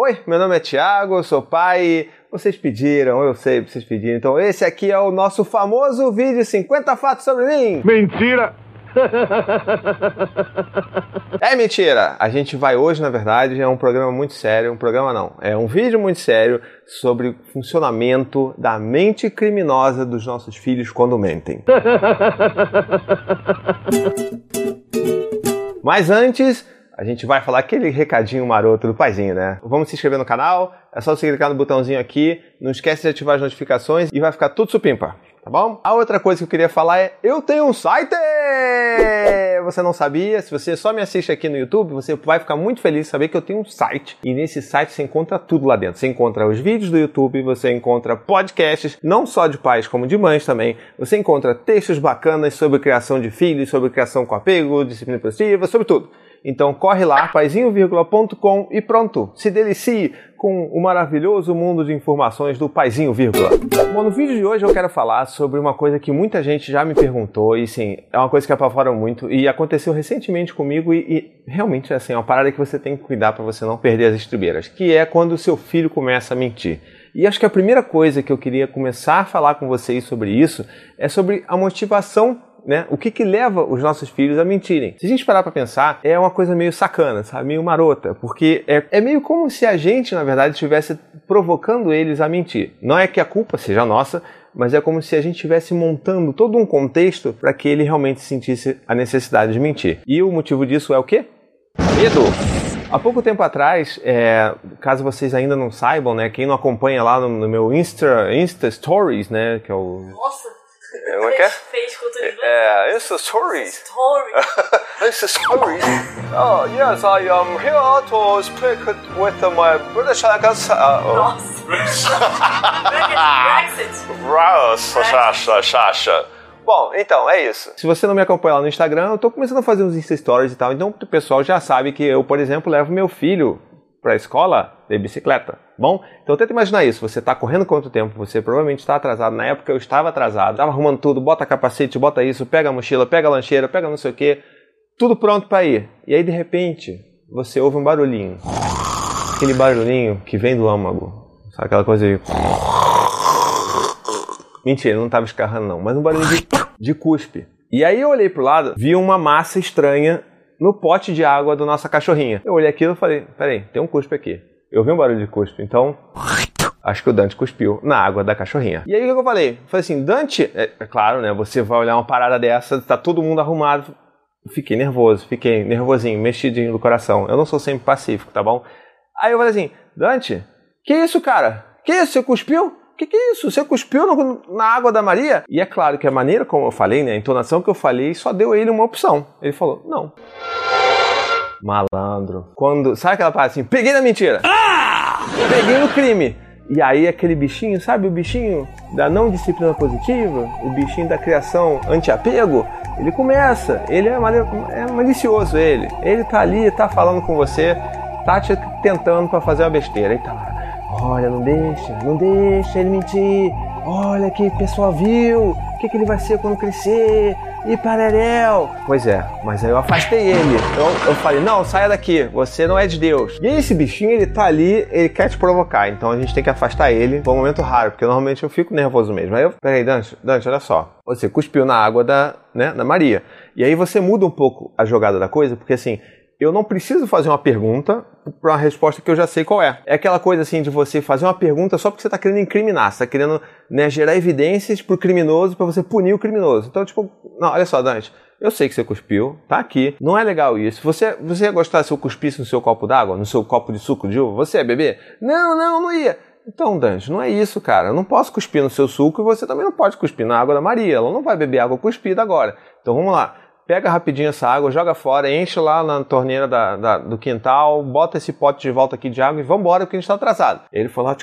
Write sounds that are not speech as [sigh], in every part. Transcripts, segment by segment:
Oi, meu nome é Thiago, eu sou pai. Vocês pediram, eu sei, vocês pediram. Então, esse aqui é o nosso famoso vídeo 50 fatos sobre mim. Mentira! [laughs] É mentira! A gente vai hoje, na verdade, é um programa muito sério. Um programa não, é um vídeo muito sério sobre o funcionamento da mente criminosa dos nossos filhos quando mentem. [laughs] Mas antes, a gente vai falar aquele recadinho maroto do paizinho, né? Vamos se inscrever no canal, é só você clicar no botãozinho aqui, não esquece de ativar as notificações e vai ficar tudo supimpa, tá bom? A outra coisa que eu queria falar é, eu tenho um site! Você não sabia? Se você só me assiste aqui no YouTube, você vai ficar muito feliz de saber que eu tenho um site. E nesse site você encontra tudo lá dentro. Você encontra os vídeos do YouTube, você encontra podcasts, não só de pais como de mães também. Você encontra textos bacanas sobre criação de filhos, sobre criação com apego, disciplina positiva, sobre tudo. Então corre lá, paizinho.com e pronto, se delicie com o maravilhoso mundo de informações do Paizinho. Bom, no vídeo de hoje eu quero falar sobre uma coisa que muita gente já me perguntou e sim, é uma coisa que apavora muito e aconteceu recentemente comigo e, e realmente assim, é uma parada que você tem que cuidar para você não perder as estribeiras, que é quando o seu filho começa a mentir. E acho que a primeira coisa que eu queria começar a falar com vocês sobre isso é sobre a motivação né? O que que leva os nossos filhos a mentirem? Se a gente parar para pensar, é uma coisa meio sacana, sabe? Meio marota, porque é, é meio como se a gente, na verdade, estivesse provocando eles a mentir. Não é que a culpa seja nossa, mas é como se a gente estivesse montando todo um contexto para que ele realmente sentisse a necessidade de mentir. E o motivo disso é o quê? Medo! Há pouco tempo atrás, é, caso vocês ainda não saibam, né, quem não acompanha lá no, no meu Insta, Insta Stories, né, que é o... Nossa! Como é que é? Fez cultura inglesa. É, Insta Stories. Story. [laughs] Insta Stories. Oh, yes, I am here to speak with my British accent. Uh, Nossa. Brexit. Sasha. Bom, então, é isso. Se você não me acompanha lá no Instagram, eu tô começando a fazer uns Insta Stories e tal. Então o pessoal já sabe que eu, por exemplo, levo meu filho pra escola de bicicleta. Bom, então tenta imaginar isso. Você tá correndo quanto tempo? Você provavelmente está atrasado. Na época eu estava atrasado. Tava arrumando tudo, bota capacete, bota isso, pega a mochila, pega a lancheira, pega não sei o que. Tudo pronto para ir. E aí de repente, você ouve um barulhinho. Aquele barulhinho que vem do âmago. Sabe aquela coisa de Mentira, não tava escarrando não, mas um barulho de, de cuspe. E aí eu olhei pro lado, vi uma massa estranha no pote de água da nossa cachorrinha. Eu olhei aquilo e falei, peraí, tem um cuspe aqui. Eu vi um barulho de cuspe, então acho que o Dante cuspiu na água da cachorrinha. E aí o que eu falei? Eu falei assim, Dante, é, é claro, né, você vai olhar uma parada dessa, tá todo mundo arrumado. Fiquei nervoso, fiquei nervosinho, mexidinho do coração. Eu não sou sempre pacífico, tá bom? Aí eu falei assim, Dante, que isso, cara? Que isso, você cuspiu? Que, que é isso? Você cuspiu no, na água da Maria? E é claro que a maneira como eu falei, né, a entonação que eu falei, só deu a ele uma opção. Ele falou, não. Malandro. Quando. Sabe aquela parte assim? Peguei na mentira! Ah! Peguei no crime! E aí aquele bichinho, sabe o bichinho da não disciplina positiva? O bichinho da criação anti-apego? Ele começa, ele é, é malicioso, ele. Ele tá ali, tá falando com você, tá te tentando para fazer uma besteira. Aí tá lá. Olha, não deixa, não deixa ele mentir. Olha que pessoal viu. O que, que ele vai ser quando crescer? E pararel. Pois é, mas aí eu afastei ele. Então eu falei: não, saia daqui, você não é de Deus. E esse bichinho, ele tá ali, ele quer te provocar. Então a gente tem que afastar ele. Foi um momento raro, porque normalmente eu fico nervoso mesmo. Aí eu, peraí, Dante, Dante, olha só. Você cuspiu na água da, né, da Maria. E aí você muda um pouco a jogada da coisa, porque assim, eu não preciso fazer uma pergunta para uma resposta que eu já sei qual é. É aquela coisa assim de você fazer uma pergunta só porque você está querendo incriminar, você está querendo né, gerar evidências para o criminoso para você punir o criminoso. Então, tipo, não, olha só, Dante, eu sei que você cuspiu, tá aqui, não é legal isso. Você, você ia gostar se eu cuspisse no seu copo d'água, no seu copo de suco de uva? Você é bebê? Não, não, não ia. Então, Dante, não é isso, cara. Eu não posso cuspir no seu suco e você também não pode cuspir na água da Maria. Ela não vai beber água cuspida agora. Então vamos lá pega rapidinho essa água, joga fora, enche lá na torneira da, da, do quintal, bota esse pote de volta aqui de água e vambora porque a gente está atrasado. Ele foi lá,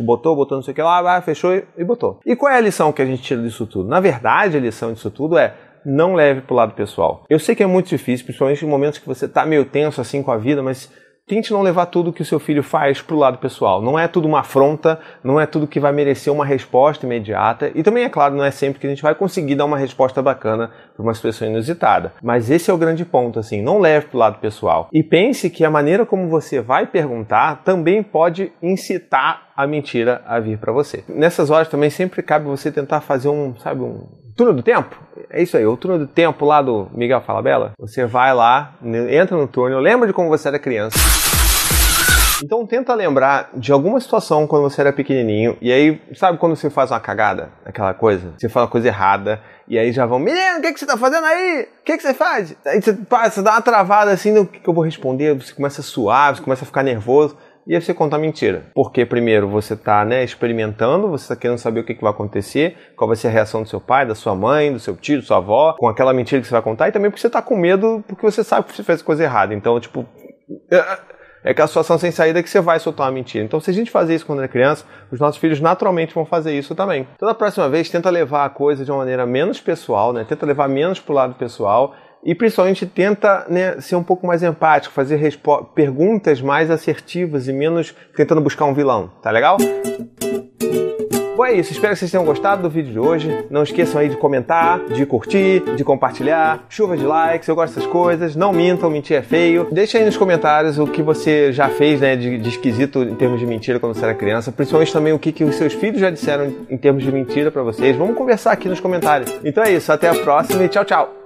botou, botou não sei o que lá, vai, fechou e, e botou. E qual é a lição que a gente tira disso tudo? Na verdade, a lição disso tudo é não leve pro lado pessoal. Eu sei que é muito difícil, principalmente em momentos que você tá meio tenso assim com a vida, mas tente não levar tudo que o seu filho faz pro lado pessoal. Não é tudo uma afronta, não é tudo que vai merecer uma resposta imediata. E também, é claro, não é sempre que a gente vai conseguir dar uma resposta bacana para uma situação inusitada. Mas esse é o grande ponto, assim, não leve pro lado pessoal. E pense que a maneira como você vai perguntar também pode incitar a mentira a vir para você. Nessas horas também sempre cabe você tentar fazer um, sabe, um túnel do tempo. É isso aí, o túnel do tempo lá do Miguel Falabella. Você vai lá, entra no túnel, lembra de como você era criança. Então tenta lembrar de alguma situação quando você era pequenininho e aí, sabe quando você faz uma cagada, aquela coisa? Você fala uma coisa errada e aí já vão, menino, o que, que você tá fazendo aí? O que, que você faz? Aí você, pá, você dá uma travada assim, no que, que eu vou responder? Você começa a suar, você começa a ficar nervoso e aí você conta mentira. Porque primeiro você está né, experimentando, você está querendo saber o que, que vai acontecer, qual vai ser a reação do seu pai, da sua mãe, do seu tio, da sua avó, com aquela mentira que você vai contar, e também porque você está com medo, porque você sabe que você fez coisa errada. Então, tipo. É aquela situação sem saída que você vai soltar uma mentira. Então, se a gente fazer isso quando é criança, os nossos filhos naturalmente vão fazer isso também. Então, da próxima vez, tenta levar a coisa de uma maneira menos pessoal, né? Tenta levar menos pro lado pessoal e principalmente tenta né, ser um pouco mais empático, fazer perguntas mais assertivas e menos tentando buscar um vilão, tá legal? Bom, é isso. Espero que vocês tenham gostado do vídeo de hoje. Não esqueçam aí de comentar, de curtir, de compartilhar. Chuva de likes, eu gosto dessas coisas. Não mintam, mentir é feio. Deixa aí nos comentários o que você já fez né, de, de esquisito em termos de mentira quando você era criança. Principalmente também o que, que os seus filhos já disseram em termos de mentira para vocês. Vamos conversar aqui nos comentários. Então é isso. Até a próxima e tchau, tchau.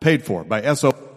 paid for by SO.